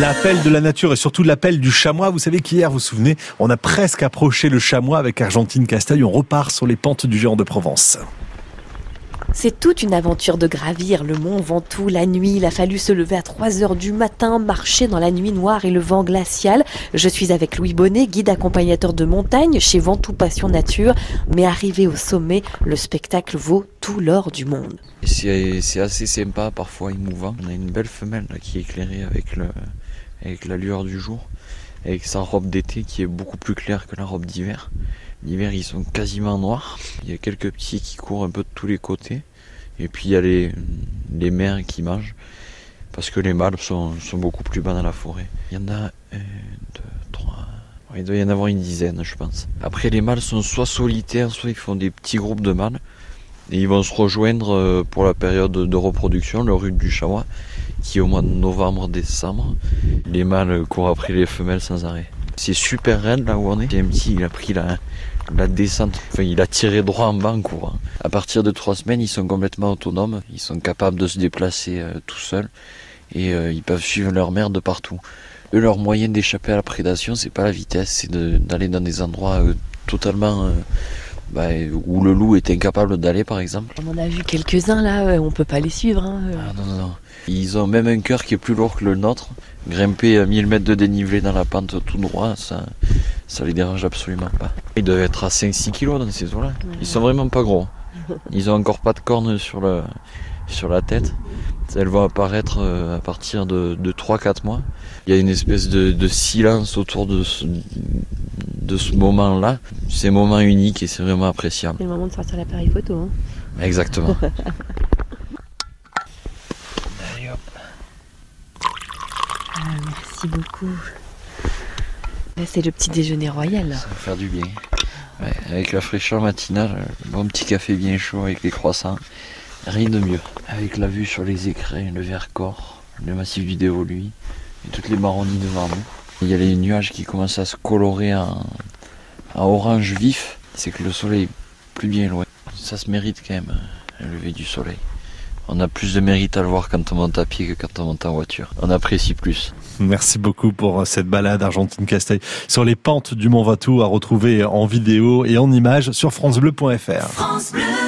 L'appel de la nature et surtout l'appel du chamois. Vous savez qu'hier, vous vous souvenez, on a presque approché le chamois avec Argentine Castagne. On repart sur les pentes du géant de Provence. C'est toute une aventure de gravir le mont Ventoux la nuit. Il a fallu se lever à 3 heures du matin, marcher dans la nuit noire et le vent glacial. Je suis avec Louis Bonnet, guide accompagnateur de montagne chez Ventoux Passion Nature. Mais arrivé au sommet, le spectacle vaut tout l'or du monde. C'est assez sympa, parfois émouvant. On a une belle femelle qui est éclairée avec, la lueur du jour, avec sa robe d'été qui est beaucoup plus claire que la robe d'hiver. L'hiver, ils sont quasiment noirs. Il y a quelques petits qui courent un peu de tous les côtés. Et puis il y a les, les mères qui mangent. Parce que les mâles sont, sont beaucoup plus bas dans la forêt. Il y en a un, deux, trois. Il doit y en avoir une dizaine, je pense. Après, les mâles sont soit solitaires, soit ils font des petits groupes de mâles. Et ils vont se rejoindre euh, pour la période de reproduction, le rut du chamois, qui est au mois de novembre-décembre. Les mâles courent après les femelles sans arrêt. C'est super raide là où on est. petit, il a pris la, descente, enfin, il a tiré droit en bas en courant. À partir de trois semaines, ils sont complètement autonomes, ils sont capables de se déplacer euh, tout seuls et euh, ils peuvent suivre leur mère de partout. Eux, leur moyen d'échapper à la prédation, c'est pas la vitesse, c'est d'aller dans des endroits totalement bah, où le loup est incapable d'aller, par exemple. On en a vu quelques-uns là, on peut pas les suivre. Hein, ah, non, non, non. Ils ont même un cœur qui est plus lourd que le nôtre. Grimper à 1000 mètres de dénivelé dans la pente tout droit, ça, ça les dérange absolument pas. Ils doivent être à 5-6 kilos dans ces eaux-là. Ils sont vraiment pas gros. Ils ont encore pas de cornes sur, le, sur la tête. Elles vont apparaître euh, à partir de, de 3-4 mois. Il y a une espèce de, silence autour de ce, de ce moment-là. C'est un moment unique et c'est vraiment appréciable. C'est le moment de sortir l'appareil photo. Hein. Exactement. Ah, merci beaucoup. C'est le petit déjeuner royal. Ça va faire du bien. avec la fraîcheur matinale, un bon petit café bien chaud avec les croissants. Rien de mieux. Avec la vue sur les écrins, le Vercors, le massif du Dévoluy et toutes les marronnies devant nous. Il y a les nuages qui commencent à se colorer en, orange vif. C'est que le soleil est plus bien loin. Ça se mérite quand même, le lever du soleil. On a plus de mérite à le voir quand on monte à pied que quand on monte en voiture. On apprécie plus. Merci beaucoup pour cette balade Argentine Casteil sur les pentes du Mont Ventoux à retrouver en vidéo et en images sur francebleu.fr. France Bleu.